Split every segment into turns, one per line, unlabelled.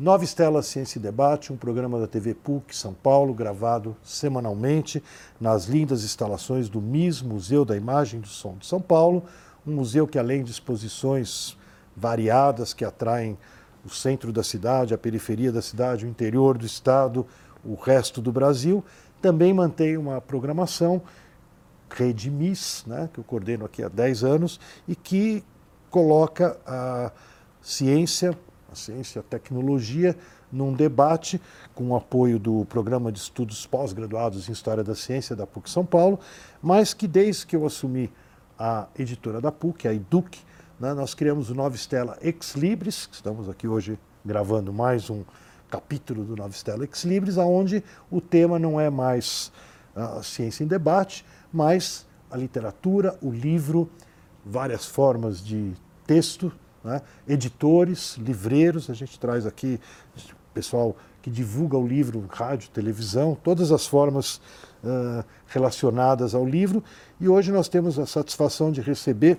Nova Estela Ciência e Debate, um programa da TV PUC São Paulo, gravado semanalmente nas lindas instalações do MIS, Museu da Imagem e do Som de São Paulo, um museu que além de exposições variadas que atraem o centro da cidade, a periferia da cidade, o interior do estado, o resto do Brasil, também mantém uma programação Rede MIS, né, que eu coordeno aqui há 10 anos, e que coloca a ciência a ciência e a tecnologia num debate com o apoio do Programa de Estudos Pós-Graduados em História da Ciência da PUC São Paulo, mas que desde que eu assumi a editora da PUC, a EDUC, né, nós criamos o Nova Estela Ex Libris, estamos aqui hoje gravando mais um capítulo do Nova Estela Ex Libris, onde o tema não é mais a ciência em debate, mas a literatura, o livro, várias formas de texto, né? editores, livreiros, a gente traz aqui pessoal que divulga o livro, rádio, televisão, todas as formas uh, relacionadas ao livro. E hoje nós temos a satisfação de receber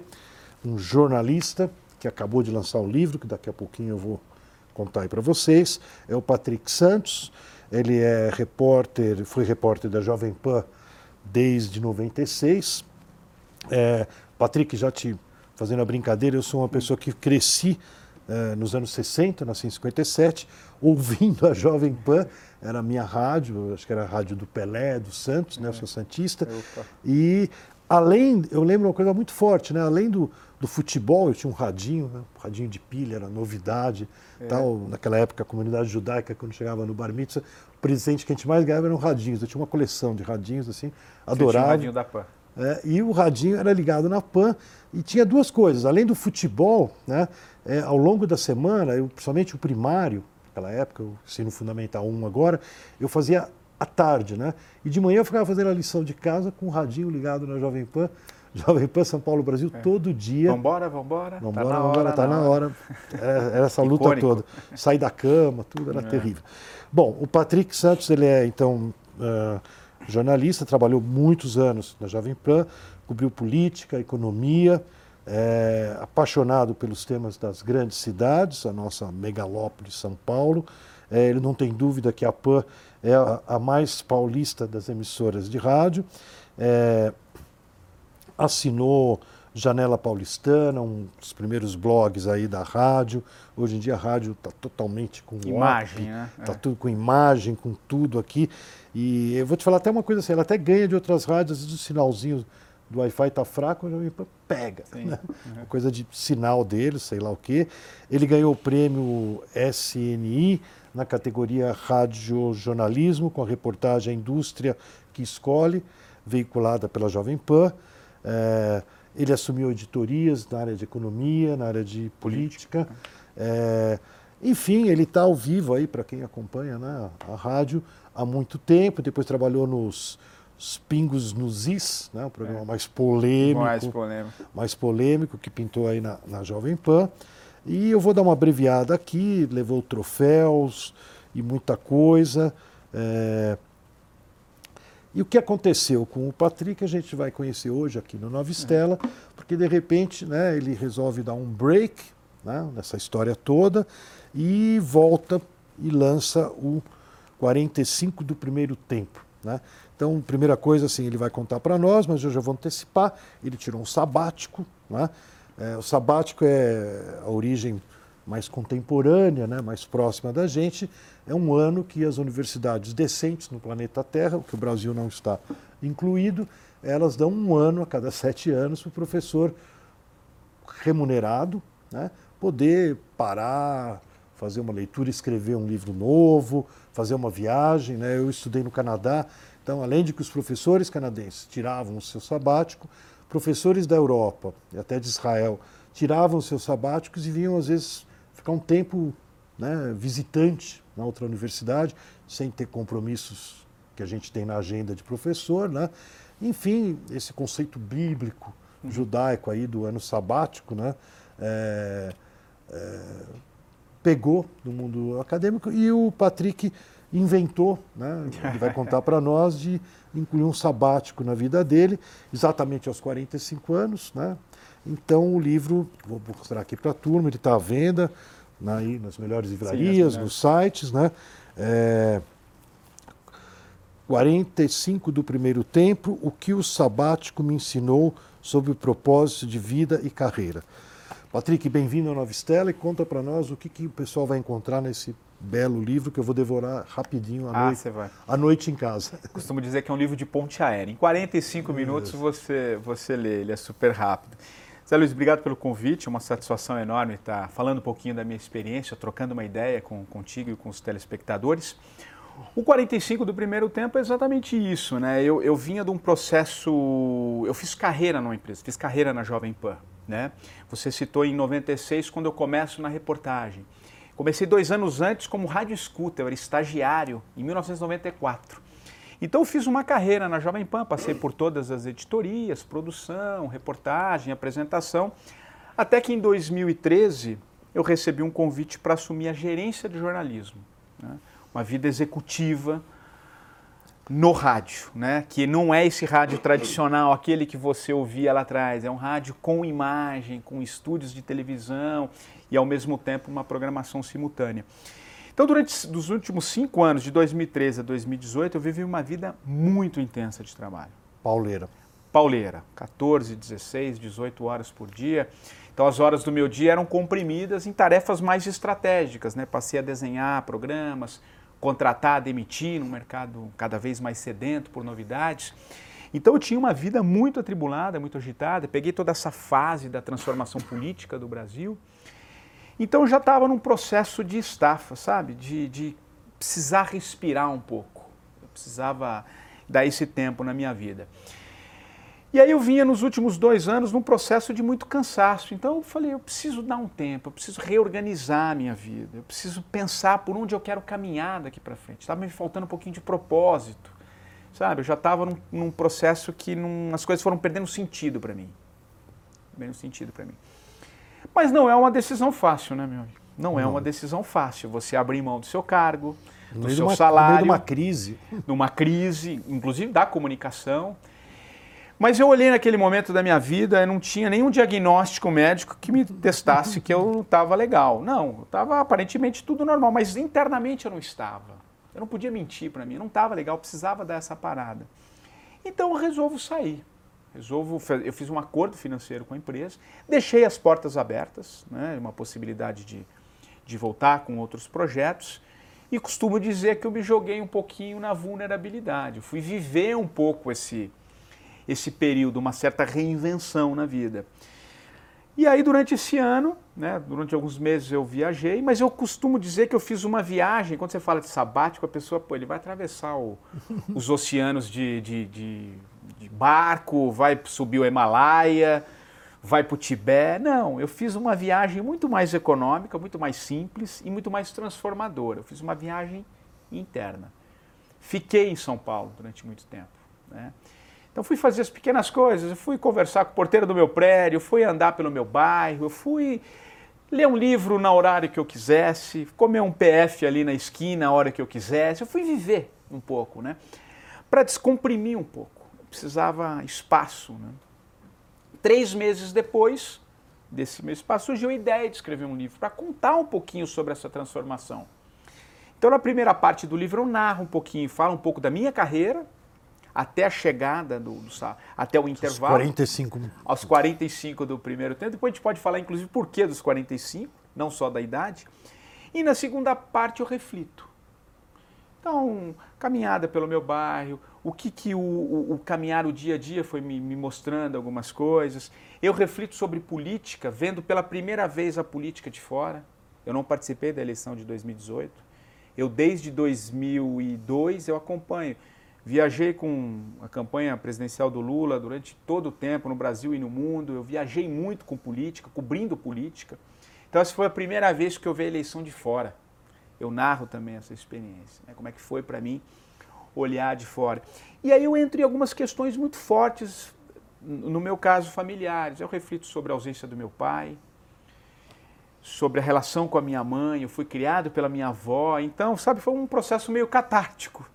um jornalista que acabou de lançar o livro, que daqui a pouquinho eu vou contar aí para vocês, é o Patrick Santos. Ele é repórter, foi repórter da Jovem Pan desde 96. É, Patrick, já te fazendo a brincadeira, eu sou uma pessoa que cresci eh, nos anos 60, nasci em 57, ouvindo a Jovem Pan, era a minha rádio, acho que era a rádio do Pelé, do Santos, né, eu sou Santista. E além, eu lembro uma coisa muito forte, né, além do, do futebol, eu tinha um radinho, né, um radinho de pilha, era novidade. É. Tal. Naquela época, a comunidade judaica, quando chegava no bar mitzvah, o presente que a gente mais ganhava eram radinhos. Eu tinha uma coleção de radinhos, assim, adorava. Você tinha um
radinho da Pan.
É, e o radinho era ligado na PAN e tinha duas coisas. Além do futebol, né, é, ao longo da semana, eu, principalmente o primário, naquela época, o ensino fundamental 1 agora, eu fazia à tarde, né? E de manhã eu ficava fazendo a lição de casa com o radinho ligado na Jovem Pan. Jovem Pan São Paulo Brasil é. todo dia.
Vambora, vambora.
Vambora, tá vambora, hora, tá na hora. hora. Era, era essa luta Icônico. toda. Sair da cama, tudo era é. terrível. Bom, o Patrick Santos, ele é então. Uh, jornalista, trabalhou muitos anos na Jovem Pan, cobriu política, economia, é, apaixonado pelos temas das grandes cidades, a nossa megalópole São Paulo. É, ele não tem dúvida que a PAN é a, a mais paulista das emissoras de rádio. É, assinou Janela Paulistana, um dos primeiros blogs aí da rádio. Hoje em dia a rádio está totalmente com
imagem, op, né?
Está é. tudo com imagem, com tudo aqui. E eu vou te falar até uma coisa assim, ela até ganha de outras rádios, o sinalzinho do Wi-Fi está fraco, pega. Né? Uhum. Coisa de sinal dele, sei lá o quê. Ele ganhou o prêmio SNI na categoria Rádio Jornalismo, com a reportagem A Indústria que Escolhe, veiculada pela Jovem Pan. É, ele assumiu editorias na área de economia, na área de política. É, enfim, ele está ao vivo aí, para quem acompanha né, a rádio, há muito tempo. Depois trabalhou nos Pingos nos Is, né, o programa é. mais polêmico.
Mais polêmico.
Mais polêmico, que pintou aí na, na Jovem Pan. E eu vou dar uma abreviada aqui, levou troféus e muita coisa. É, e o que aconteceu com o Patrick a gente vai conhecer hoje aqui no Nova Estela, porque de repente né, ele resolve dar um break né, nessa história toda e volta e lança o 45 do primeiro tempo. Né? Então, primeira coisa, assim, ele vai contar para nós, mas eu já vou antecipar. Ele tirou um sabático. Né? É, o sabático é a origem mais contemporânea, né, mais próxima da gente, é um ano que as universidades decentes no planeta Terra, o que o Brasil não está incluído, elas dão um ano a cada sete anos para o professor remunerado né, poder parar, fazer uma leitura, escrever um livro novo, fazer uma viagem. Né? Eu estudei no Canadá, então, além de que os professores canadenses tiravam o seu sabático, professores da Europa e até de Israel tiravam seus sabáticos e vinham, às vezes, ficar um tempo né, visitante na outra universidade, sem ter compromissos que a gente tem na agenda de professor. Né? Enfim, esse conceito bíblico, uhum. judaico aí do ano sabático, né? É, é, pegou no mundo acadêmico e o Patrick inventou, né, ele vai contar para nós, de incluir um sabático na vida dele, exatamente aos 45 anos. Né? Então o livro, vou mostrar aqui para a turma, ele está à venda, aí nas melhores livrarias, Sim, nos sites, né? É, 45 do primeiro tempo, o que o sabático me ensinou sobre o propósito de vida e carreira. Patrick, bem-vindo à Nova Estela e conta para nós o que, que o pessoal vai encontrar nesse belo livro que eu vou devorar rapidinho à,
ah,
noite, à noite em casa.
Costumo dizer que é um livro de ponte aérea. Em 45 minutos você, você lê, ele é super rápido. Zé Luiz, obrigado pelo convite, é uma satisfação enorme estar falando um pouquinho da minha experiência, trocando uma ideia com, contigo e com os telespectadores. O 45 do primeiro tempo é exatamente isso, né? Eu, eu vinha de um processo. Eu fiz carreira numa empresa, fiz carreira na Jovem Pan, né? Você citou em 96, quando eu começo na reportagem. Comecei dois anos antes como rádio escuta, eu era estagiário, em 1994. Então eu fiz uma carreira na Jovem Pan, passei por todas as editorias, produção, reportagem, apresentação, até que em 2013 eu recebi um convite para assumir a gerência de jornalismo. Né? uma vida executiva no rádio, né? que não é esse rádio tradicional, aquele que você ouvia lá atrás, é um rádio com imagem, com estúdios de televisão e ao mesmo tempo uma programação simultânea. Então, durante os últimos cinco anos, de 2013 a 2018, eu vivi uma vida muito intensa de trabalho.
Pauleira.
Pauleira, 14, 16, 18 horas por dia. Então as horas do meu dia eram comprimidas em tarefas mais estratégicas, né? Passei a desenhar programas, contratar, demitir num mercado cada vez mais sedento por novidades. Então eu tinha uma vida muito atribulada, muito agitada, peguei toda essa fase da transformação política do Brasil. Então já estava num processo de estafa, sabe? De, de precisar respirar um pouco. Eu precisava dar esse tempo na minha vida. E aí eu vinha nos últimos dois anos num processo de muito cansaço. Então eu falei, eu preciso dar um tempo, eu preciso reorganizar a minha vida, eu preciso pensar por onde eu quero caminhar daqui para frente. Estava me faltando um pouquinho de propósito, sabe? Eu já estava num, num, processo que num, as coisas foram perdendo sentido para mim. Perdendo sentido para mim. Mas não é uma decisão fácil, né, meu amigo? Não, não. é uma decisão fácil. Você abrir mão do seu cargo, do seu
uma,
salário. No
meio de uma crise.
Numa crise, inclusive da comunicação. Mas eu olhei naquele momento da minha vida e não tinha nenhum diagnóstico médico que me testasse que eu estava legal. Não, estava aparentemente tudo normal, mas internamente eu não estava. Eu não podia mentir para mim, eu não estava legal, eu precisava dar essa parada. Então eu resolvo sair. Resolvo, eu fiz um acordo financeiro com a empresa, deixei as portas abertas, né, uma possibilidade de, de voltar com outros projetos, e costumo dizer que eu me joguei um pouquinho na vulnerabilidade. Fui viver um pouco esse, esse período, uma certa reinvenção na vida. E aí, durante esse ano, né, durante alguns meses eu viajei, mas eu costumo dizer que eu fiz uma viagem. Quando você fala de sabático, a pessoa, pô, ele vai atravessar o, os oceanos de, de, de, de, barco, vai subir o Himalaia, vai para o Tibete. Não, eu fiz uma viagem muito mais econômica, muito mais simples e muito mais transformadora. Eu fiz uma viagem interna. Fiquei em São Paulo durante muito tempo. Né? Então fui fazer as pequenas coisas, eu fui conversar com o porteiro do meu prédio, fui andar pelo meu bairro, eu fui ler um livro na horário que eu quisesse, comer um PF ali na esquina a hora que eu quisesse, eu fui viver um pouco, né? Para descomprimir um pouco, precisava espaço, né? Três meses depois desse meu espaço surgiu a ideia de escrever um livro para contar um pouquinho sobre essa transformação. Então na primeira parte do livro eu narro um pouquinho, falo um pouco da minha carreira, até a chegada do, do até o intervalo.
Aos 45.
Aos 45 do primeiro tempo. Depois a gente pode falar, inclusive, por que dos 45, não só da idade. E na segunda parte eu reflito. Então, caminhada pelo meu bairro, o que, que o, o, o caminhar o dia a dia foi me, me, mostrando algumas coisas. Eu reflito sobre política, vendo pela primeira vez a política de fora. Eu não participei da eleição de 2018. Eu, desde 2002, eu acompanho. Viajei com a campanha presidencial do Lula durante todo o tempo no Brasil e no mundo. Eu viajei muito com política, cobrindo política. Então essa foi a primeira vez que eu vi a eleição de fora. Eu narro também essa experiência, né? como é que foi para mim olhar de fora. E aí eu entro em algumas questões muito fortes, no meu caso familiares. Eu reflito sobre a ausência do meu pai, sobre a relação com a minha mãe. Eu fui criado pela minha avó, então sabe foi um processo meio catártico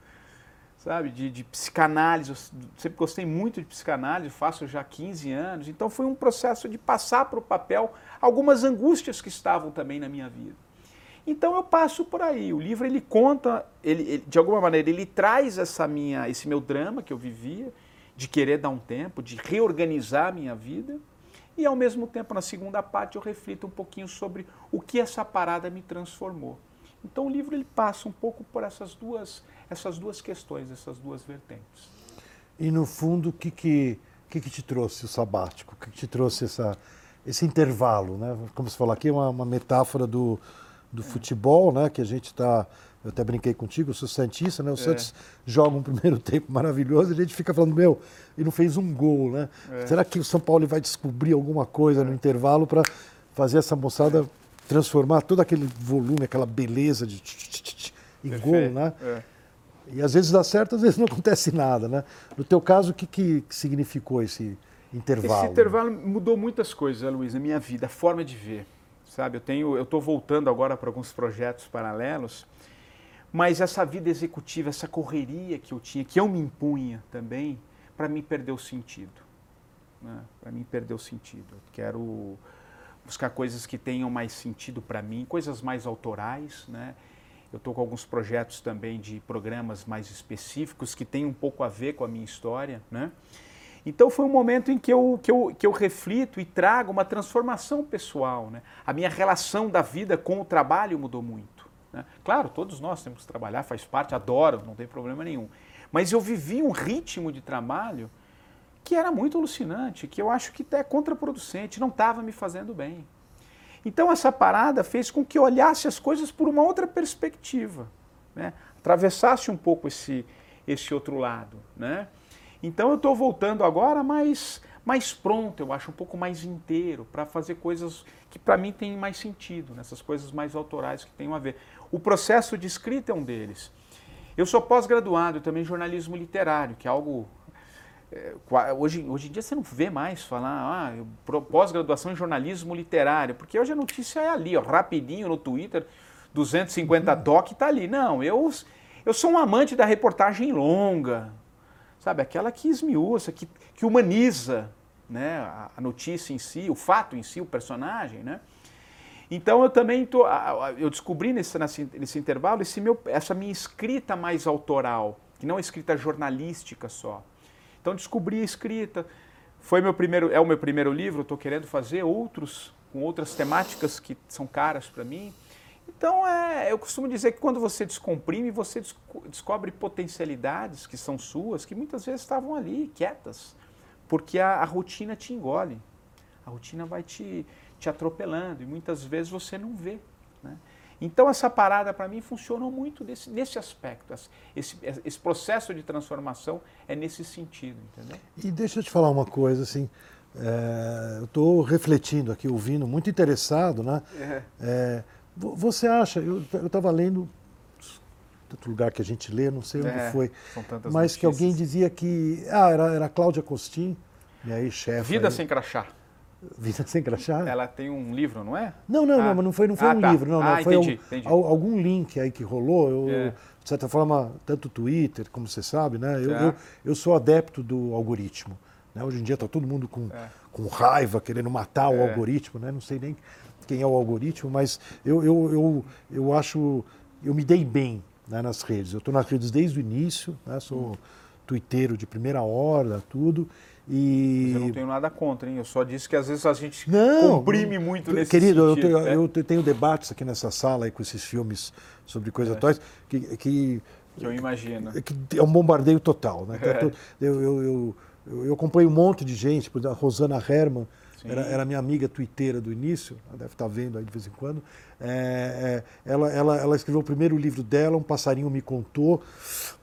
sabe, de, de psicanálise. Eu sempre gostei muito de psicanálise, faço já 15 anos. Então foi um processo de passar para o papel algumas angústias que estavam também na minha vida. Então eu passo por aí. O livro ele conta, ele, ele, de alguma maneira ele traz essa minha, esse meu drama que eu vivia, de querer dar um tempo, de reorganizar a minha vida. E ao mesmo tempo, na segunda parte, eu reflito um pouquinho sobre o que essa parada me transformou. Então o livro ele passa um pouco por essas duas, essas duas questões, essas duas vertentes.
E no fundo, o que, que, que, que te trouxe o sabático? O que, que te trouxe essa, esse intervalo? Né? Como você falou aqui, é uma, uma metáfora do, do futebol, né? Que a gente está. Eu até brinquei contigo, eu sou Santista, né? O é. Santos joga um primeiro tempo maravilhoso e a gente fica falando, meu, ele não fez um gol, né? É. Será que o São Paulo vai descobrir alguma coisa é. no intervalo para fazer essa moçada transformar todo aquele volume, aquela beleza de em Perfeito. gol, né? É. E às vezes dá certo, às vezes não acontece nada, né? No teu caso, o que, que significou esse intervalo?
Esse intervalo mudou muitas coisas, Luiz, na minha vida, a forma de ver sabe? Eu tenho, eu estou voltando agora para alguns projetos paralelos, mas essa vida executiva, essa correria que eu tinha, que eu me impunha também, para mim perdeu sentido. Né? Para mim perdeu sentido. Eu quero buscar coisas que tenham mais sentido para mim, coisas mais autorais, né? Eu estou com alguns projetos também de programas mais específicos que têm um pouco a ver com a minha história, né? Então foi um momento em que eu, que eu, que eu reflito e trago uma transformação pessoal. Né? A minha relação da vida com o trabalho mudou muito. Né? Claro, todos nós temos que trabalhar, faz parte, adoro, não tem problema nenhum. Mas eu vivi um ritmo de trabalho que era muito alucinante, que eu acho que é contraproducente, não estava me fazendo bem. Então essa parada fez com que eu olhasse as coisas por uma outra perspectiva, né? atravessasse um pouco esse, esse outro lado. Né? Então eu estou voltando agora mais, mais pronto, eu acho, um pouco mais inteiro, para fazer coisas que para mim têm mais sentido, nessas coisas mais autorais que tenham a ver. O processo de escrita é um deles. Eu sou pós-graduado também em jornalismo literário, que é algo. É, hoje, hoje em dia você não vê mais falar ah, pós-graduação em jornalismo literário, porque hoje a notícia é ali, ó, rapidinho no Twitter, 250 uhum. doc está ali. Não, eu, eu sou um amante da reportagem longa, sabe? Aquela que esmiuça, que, que humaniza né? a, notícia em si, o fato em si, o personagem, né? Então eu também tô, eu descobri nesse, nesse, nesse intervalo esse meu, essa minha escrita mais autoral, que não é escrita jornalística só. Então descobri a escrita, foi meu primeiro, é o meu primeiro livro, estou querendo fazer outros com outras temáticas que são caras para mim. Então, é, eu costumo dizer que quando você descomprime, você descobre potencialidades que são suas, que muitas vezes estavam ali, quietas, porque a, a rotina te engole. A rotina vai te, te atropelando e muitas vezes você não vê. Né? Então, essa parada para mim funcionou muito desse, nesse aspecto. Esse, esse processo de transformação é nesse sentido, entendeu?
E deixa eu te falar uma coisa, assim, é, eu estou refletindo aqui, ouvindo, muito interessado, né? É. É, você acha, eu estava lendo, tanto lugar que a gente lê, não sei onde é, foi, mas notícias. que alguém dizia que. Ah, era, era Cláudia Costin, minha ex-chefe.
Vida
aí.
sem crachá.
Vida sem crachá?
Ela tem um livro, não é?
Não, não, ah. não, mas não foi, não foi ah, um tá. livro, não, ah, não. Foi entendi, um, entendi. algum link aí que rolou. Eu, é. De certa forma, tanto o Twitter, como você sabe, né? Eu, é. eu, eu, sou adepto do algoritmo. Né? Hoje em dia está todo mundo com, é. com raiva, querendo matar o é. algoritmo, né? Não sei nem quem é o algoritmo, mas eu, eu, eu, eu acho, eu me dei bem né, nas redes. Eu estou nas redes desde o início, né, sou hum. twitteiro de primeira hora, tudo. E...
Mas eu não tenho nada contra, hein? Eu só disse que às vezes a gente não, comprime muito nesse
querido,
sentido.
Querido, eu, né? eu, tenho debates aqui nessa sala aí, com esses filmes sobre coisas é. atuais que, que,
que eu imagino.
Que é um bombardeio total. Né? É. Eu, eu, eu, eu, acompanho um monte de gente, por exemplo, a Rosana Herman, era, era minha amiga twitteira do início, ela deve estar vendo aí de vez em quando. É, é, ela, ela, ela escreveu o primeiro livro dela, Um Passarinho Me Contou,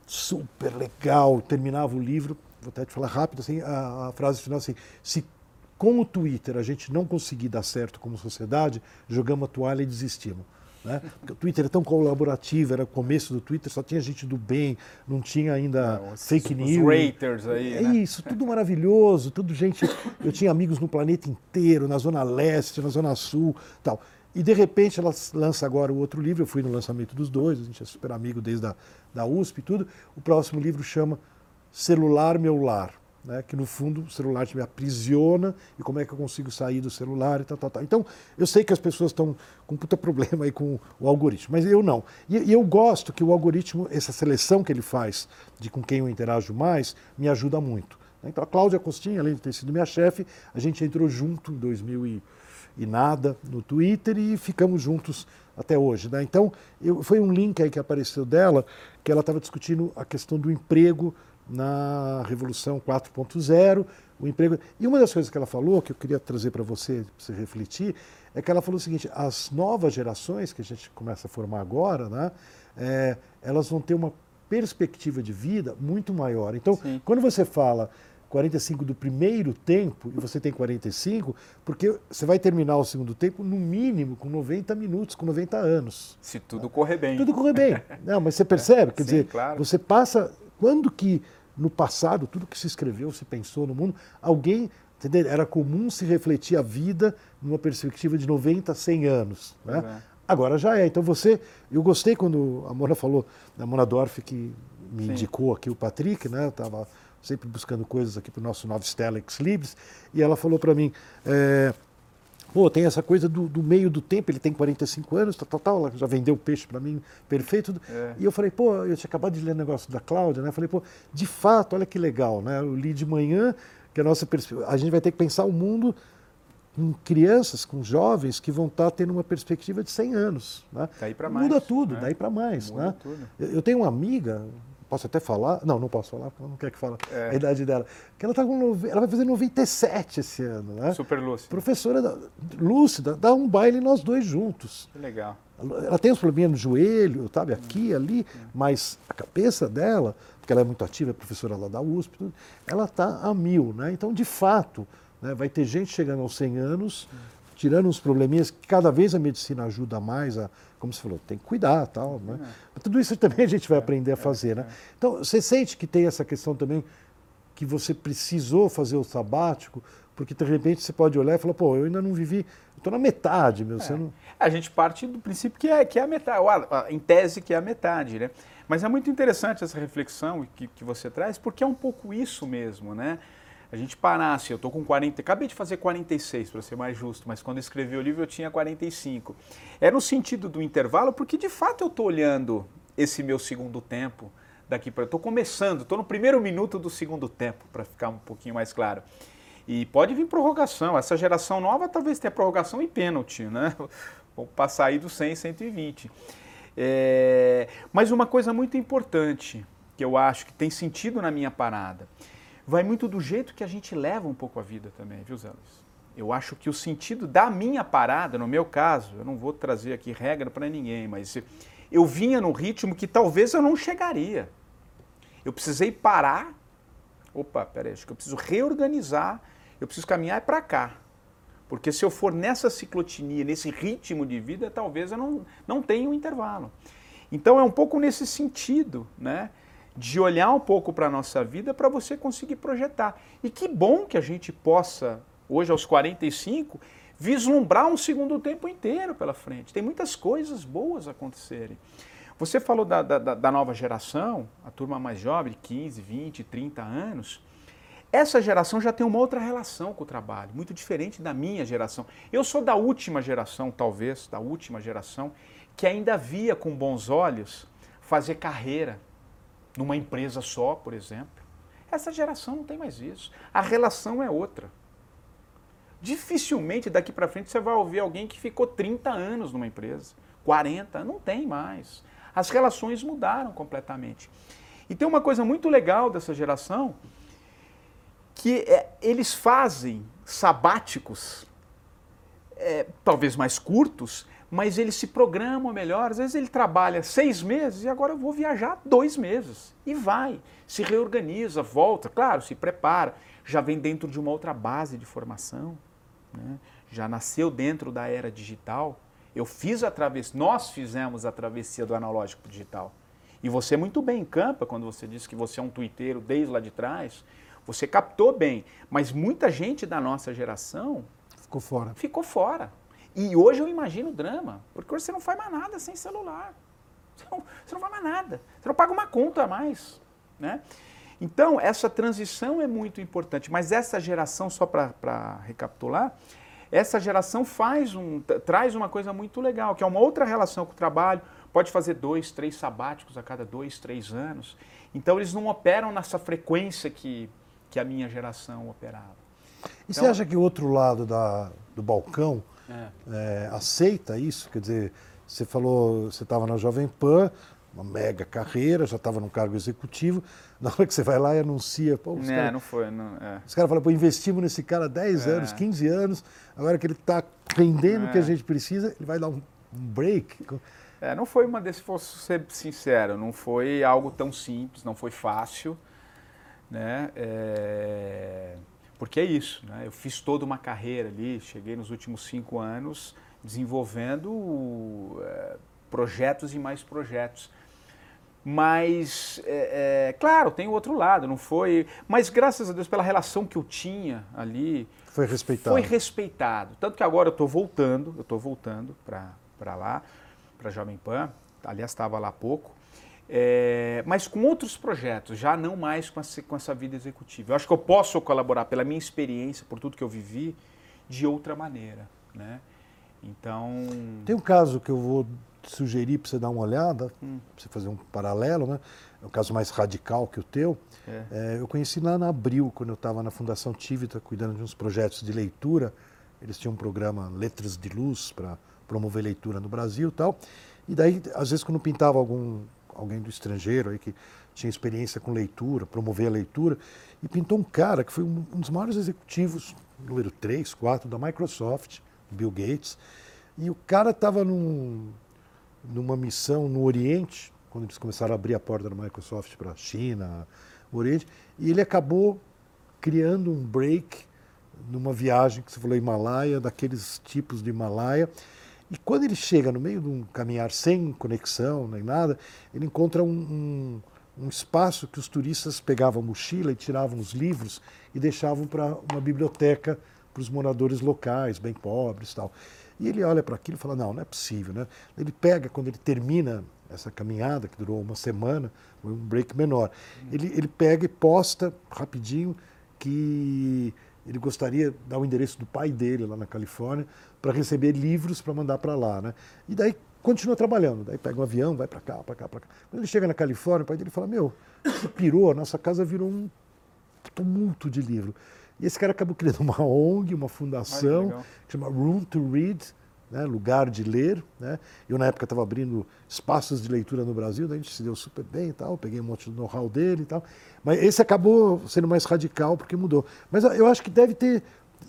super legal, terminava o livro, vou até te falar rápido, assim, a, a frase final assim, se com o Twitter a gente não conseguir dar certo como sociedade, jogamos a toalha e desistimos. Né? Porque o Twitter é tão colaborativo, era o começo do Twitter, só tinha gente do bem, não tinha ainda os, fake news. Os
raters aí.
É
né?
isso, tudo maravilhoso, tudo gente. Eu tinha amigos no planeta inteiro, na Zona Leste, na Zona Sul tal. E de repente ela lança agora o outro livro, eu fui no lançamento dos dois, a gente é super amigo desde a da USP e tudo. O próximo livro chama Celular Meu Lar. Né, que no fundo o celular me aprisiona e como é que eu consigo sair do celular e tal, tal, tal. Então, eu sei que as pessoas estão com puta problema aí com o algoritmo, mas eu não. E, e, eu gosto que o algoritmo, essa seleção que ele faz de com quem eu interajo mais, me ajuda muito. Então, a Cláudia Costinha, além de ter sido minha chefe, a gente entrou junto em 2000 e, e nada no Twitter e ficamos juntos até hoje. Né? Então, eu, foi um link aí que apareceu dela, que ela estava discutindo a questão do emprego na Revolução 4.0, o emprego. E uma das coisas que ela falou, que eu queria trazer para você, para você refletir, é que ela falou o seguinte: as novas gerações que a gente começa a formar agora, né, é, elas vão ter uma perspectiva de vida muito maior. Então, Sim. quando você fala 45 do primeiro tempo e você tem 45, porque você vai terminar o segundo tempo no mínimo com 90 minutos, com 90 anos.
Se tudo correr bem.
Tudo correr bem. Não, mas você percebe, quer Sim, dizer, claro. você passa quando que no passado tudo que se escreveu, se pensou no mundo, alguém entendeu? era comum se refletir a vida numa perspectiva de 90, 100 anos, né? É. Agora já é. Então você, eu gostei quando a Mona falou, a Mona Dorf que me Sim. indicou aqui o Patrick, né? Eu tava sempre buscando coisas aqui para o nosso novo Stelex Libres, e ela falou para mim, é, pô, tem essa coisa do, do, meio do tempo, ele tem 45 anos, tal, tal, tal, ela já vendeu peixe para mim, perfeito. É. E eu falei, pô, eu tinha acabado de ler o negócio da Cláudia, né? Eu falei, pô, de fato, olha que legal, né? Eu li de manhã que a nossa a gente vai ter que pensar o mundo com crianças, com jovens que vão estar tá tendo uma perspectiva de 100 anos. Né?
Daí para mais.
Muda tudo, né? daí para mais. Muda né? Tudo. Eu tenho uma amiga, posso até falar? Não, não posso falar, porque não quer que fale é. a idade dela. Que ela, tá com, ela vai fazer 97 esse ano, né?
Super lúcida.
Professora da, lúcida, dá um baile nós dois juntos.
Que legal.
Ela tem uns probleminhas no joelho, sabe, aqui, hum. ali, hum. mas a cabeça dela, porque ela é muito ativa, é professora lá da USP, ela está a mil, né? Então, de fato, né, vai ter gente chegando aos 100 anos, hum. Tirando uns probleminhas que cada vez a medicina ajuda mais a como você falou, tem que cuidar tal. Né? É. Tudo isso também a gente vai é, aprender a é, fazer. Né? Então, você sente que tem essa questão também que você precisou fazer o sabático, porque de repente você pode olhar e falar, pô, eu ainda não vivi, estou na metade, meu. Você não...
A gente parte do princípio que é, que é a metade, em tese que é a metade, né? Mas é muito interessante essa reflexão que, que você traz, porque é um pouco isso mesmo, né? A gente parasse, eu estou com 40, acabei de fazer 46 para ser mais justo, mas quando escrevi o livro eu tinha 45. É no sentido do intervalo, porque de fato eu estou olhando esse meu segundo tempo daqui para. Estou começando, estou no primeiro minuto do segundo tempo, para ficar um pouquinho mais claro. E pode vir prorrogação. Essa geração nova talvez tenha prorrogação e pênalti, né? Vou passar aí do 100 120. É... Mas uma coisa muito importante que eu acho que tem sentido na minha parada vai muito do jeito que a gente leva um pouco a vida também, viu, Zé Luiz? Eu acho que o sentido da minha parada, no meu caso, eu não vou trazer aqui regra para ninguém, mas eu vinha no ritmo que talvez eu não chegaria. Eu precisei parar. Opa, peraí, acho que eu preciso reorganizar, eu preciso caminhar para cá. Porque se eu for nessa ciclotinia, nesse ritmo de vida, talvez eu não, não tenha um intervalo. Então é um pouco nesse sentido, né? De olhar um pouco para a nossa vida para você conseguir projetar. E que bom que a gente possa, hoje aos 45, vislumbrar um segundo tempo inteiro pela frente. Tem muitas coisas boas acontecerem. Você falou da, da, da nova geração, a turma mais jovem, 15, 20, 30 anos. Essa geração já tem uma outra relação com o trabalho, muito diferente da minha geração. Eu sou da última geração, talvez, da última geração, que ainda via com bons olhos fazer carreira, numa empresa só, por exemplo. Essa geração não tem mais isso. A relação é outra. Dificilmente daqui para frente você vai ouvir alguém que ficou 30 anos numa empresa, 40, não tem mais. As relações mudaram completamente. E tem uma coisa muito legal dessa geração, que é, eles fazem sabáticos, é, talvez mais curtos, mas ele se programa melhor. Às vezes ele trabalha seis meses e agora eu vou viajar dois meses. E vai, se reorganiza, volta, claro, se prepara, já vem dentro de uma outra base de formação, né? já nasceu dentro da era digital. Eu fiz a travessia, nós fizemos a travessia do analógico para o digital. E você muito bem campa quando você disse que você é um tuiteiro desde lá de trás. Você captou bem, mas muita gente da nossa geração
ficou fora.
Ficou fora. E hoje eu imagino o drama, porque hoje você não faz mais nada sem celular. Você não, você não faz mais nada. Você não paga uma conta a mais. Né? Então, essa transição é muito importante, mas essa geração, só para recapitular, essa geração faz um, traz uma coisa muito legal, que é uma outra relação com o trabalho, pode fazer dois, três sabáticos a cada dois, três anos. Então, eles não operam nessa frequência que, que a minha geração operava.
E então, você acha que o outro lado da, do balcão é. É, aceita isso? Quer dizer, você falou, você estava na Jovem Pan, uma mega carreira, já estava num cargo executivo. Na hora que você vai lá e anuncia, pô, os
é, cara, não foi. Não, é.
Os caras falam, pô, investimos nesse cara há 10 é. anos, 15 anos, agora que ele está rendendo o que a é. gente precisa, ele vai dar um, break.
É, não foi uma se fosse ser sincero, não foi algo tão simples, não foi fácil, né? É, porque é isso, né? Eu fiz toda uma carreira ali, cheguei nos últimos cinco anos desenvolvendo é, projetos e mais projetos. Mas, é, é, claro, tem o outro lado, não foi. Mas graças a Deus, pela relação que eu tinha ali.
Foi respeitado.
Foi respeitado. Tanto que agora eu estou voltando, eu estou voltando para lá, para Jovem Pan. Aliás, estava lá há pouco. É, mas com outros projetos, já não mais com essa, com essa vida executiva. Eu acho que eu posso colaborar pela minha experiência, por tudo que eu vivi, de outra maneira. Né? Então.
Tem um caso que eu vou sugerir para você dar uma olhada, hum. para você fazer um paralelo, né? É um caso mais radical que o teu. É. É, eu conheci lá na Abril, quando eu estava na Fundação Tivita, cuidando de uns projetos de leitura. Eles tinham um programa Letras de Luz para promover leitura no Brasil e tal. E daí, às vezes, quando pintava algum alguém do estrangeiro aí que tinha experiência com leitura, promover a leitura, e pintou um cara que foi um, um dos maiores executivos, número 3, 4 da Microsoft, Bill Gates. E o cara estava num, numa missão no Oriente, quando eles começaram a abrir a porta da Microsoft para a China, o Oriente, e ele acabou criando um break numa viagem que você falou Himalaia, daqueles tipos de Himalaia. E quando ele chega no meio de um caminhar sem conexão nem nada, ele encontra um, um, um espaço que os turistas pegavam mochila e tiravam os livros e deixavam para uma biblioteca para os moradores locais, bem pobres e tal. E ele olha para aquilo e fala, não, não é possível. Né? Ele pega, quando ele termina essa caminhada, que durou uma semana, um break menor, ele, ele pega e posta rapidinho que ele gostaria de dar o endereço do pai dele lá na Califórnia para receber livros para mandar para lá. Né? E daí continua trabalhando, daí pega um avião, vai para cá, para cá, para cá. Quando ele chega na Califórnia, o pai dele fala, meu, você pirou, a nossa casa virou um tumulto de livro. E esse cara acabou criando uma ONG, uma fundação, que chama Room to Read, né, lugar de ler. Né? Eu, na época, estava abrindo espaços de leitura no Brasil, daí a gente se deu super bem e tal, peguei um monte do know-how dele e tal. Mas esse acabou sendo mais radical porque mudou. Mas eu acho que deve ter.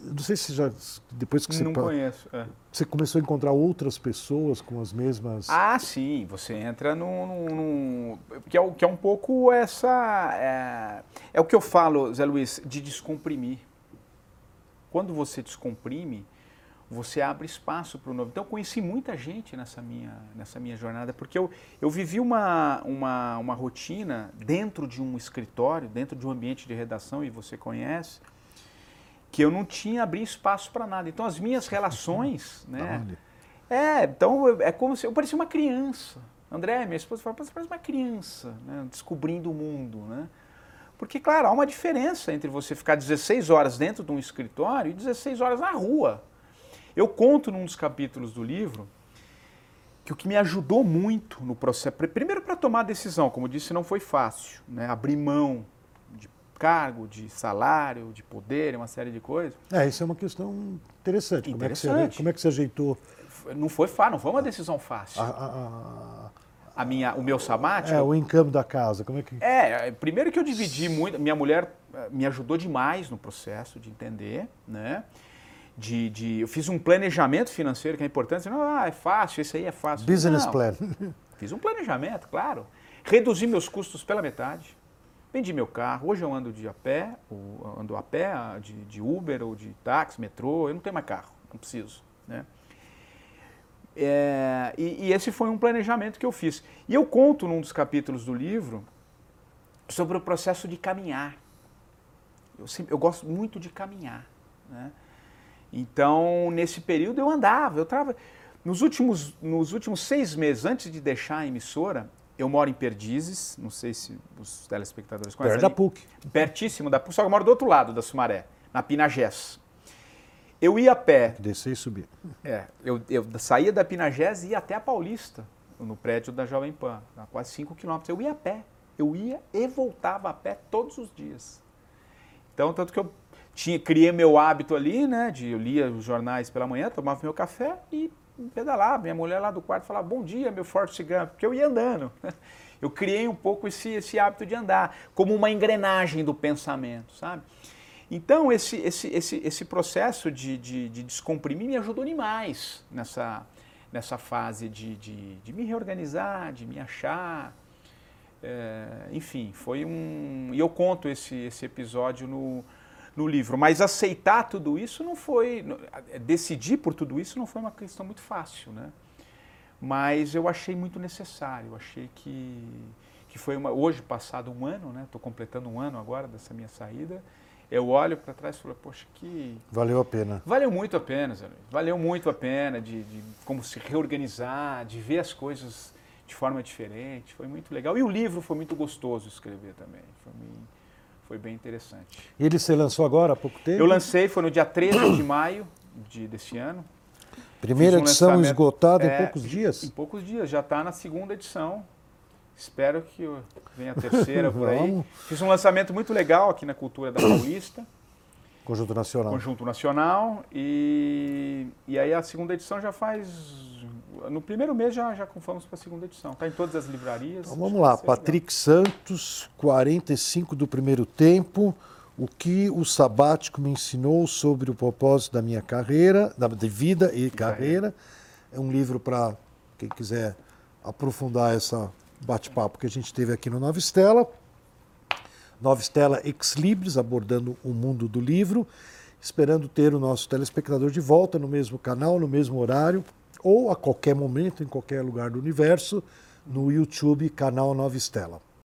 Não sei se já. Depois que você.
Não conheço. É.
Você começou a encontrar outras pessoas com as mesmas.
Ah, sim. Você entra num. num que, é, que é um pouco essa. É, é o que eu falo, Zé Luiz, de descomprimir. Quando você descomprime, você abre espaço para o novo. Então, eu conheci muita gente nessa minha, nessa minha jornada, porque eu, eu vivi uma, uma, uma rotina dentro de um escritório, dentro de um ambiente de redação, e você conhece, que eu não tinha abrir espaço para nada. Então, as minhas relações, né? É, então, é como se eu parecia uma criança. André, minha esposa fala, você parece uma criança, né? descobrindo o mundo, né? Porque, claro, há uma diferença entre você ficar 16 horas dentro de um escritório e 16 horas na rua. Eu conto num dos capítulos do livro que o que me ajudou muito no processo, primeiro para tomar a decisão, como disse, não foi fácil, né? abrir mão de cargo, de salário, de poder, uma série de coisas.
É, isso é uma questão interessante. interessante. Como, é que você, como é que você ajeitou?
Não foi fácil, não foi uma decisão fácil. A, a, a minha, o meu sabático.
É, o encamo da casa, como é que.
É, primeiro que eu dividi muito, minha mulher eh, me ajudou demais no processo de entender, né? De, de, eu fiz um planejamento financeiro que é importante. Não, ah, é fácil, isso aí é fácil.
Business Não, plan.
Fiz um planejamento, claro. Reduzi meus custos pela metade. Vendi meu carro. Hoje eu ando de a pé, ando a pé, de, de Uber ou de táxi, metrô. Eu não tenho mais carro, não preciso. Né? É, e, e, esse foi um planejamento que eu fiz. E eu conto num dos capítulos do livro sobre o processo de caminhar. Eu, eu gosto muito de caminhar. Né? Então, nesse período eu andava, eu trava. Nos últimos, nos últimos seis meses, antes de deixar a emissora, eu moro em Perdizes, não sei se os telespectadores conhecem.
Perto da PUC.
Pertíssimo da PUC, só que eu moro do outro lado da Sumaré, na Pinagés. Eu ia a pé.
Descer e subir.
É, eu, eu saía da Pinagés e ia até a Paulista, no prédio da Jovem Pan, a quase 5 quilômetros. Eu ia a pé. Eu ia e voltava a pé todos os dias. Então, tanto que eu tinha, criei meu hábito ali, né? De eu lia os jornais pela manhã, tomava meu café e pedalava. Minha mulher lá do quarto falava, bom dia, meu Forte Gump, porque eu ia andando. Eu criei um pouco esse, esse hábito de andar, como uma engrenagem do pensamento, sabe? Então, esse, esse, esse, esse processo de, de, de descomprimir me ajudou demais nessa, nessa fase de, de, de me reorganizar, de me achar. É, enfim, foi um. E eu conto esse, esse episódio no, no livro. Mas aceitar tudo isso não foi. Decidir por tudo isso não foi uma questão muito fácil, né? Mas eu achei muito necessário. Eu achei que, que foi uma. Hoje, passado um ano, né? Estou completando um ano agora dessa minha saída. Eu olho para trás e falo, poxa, que.
Valeu a pena.
Valeu muito a pena, Zé Valeu muito a pena de, de como se reorganizar, de ver as coisas de forma diferente. Foi muito legal. E o livro foi muito gostoso escrever também. Foi muito foi bem interessante.
E ele se lançou agora há pouco tempo?
Eu lancei, foi no dia 13 de maio de, desse ano.
Primeira um edição esgotada é, em poucos dias?
Em poucos dias, já está na segunda edição. Espero que venha a terceira por aí. Fiz um lançamento muito legal aqui na Cultura da Paulista.
Conjunto Nacional.
Conjunto Nacional. E, e aí a segunda edição já faz no primeiro mês já, já fomos para a segunda edição. Está em todas as livrarias.
Então, vamos lá, Patrick legal. Santos, 45 do primeiro tempo. O que o sabático me ensinou sobre o propósito da minha carreira, da, de vida e carreira. É um livro para quem quiser aprofundar essa bate-papo que a gente teve aqui no Nova Estela. Nova Estela Ex Libris, abordando o mundo do livro. Esperando ter o nosso telespectador de volta no mesmo canal, no mesmo horário ou a qualquer momento, em qualquer lugar do universo, no YouTube, canal Nova Estela.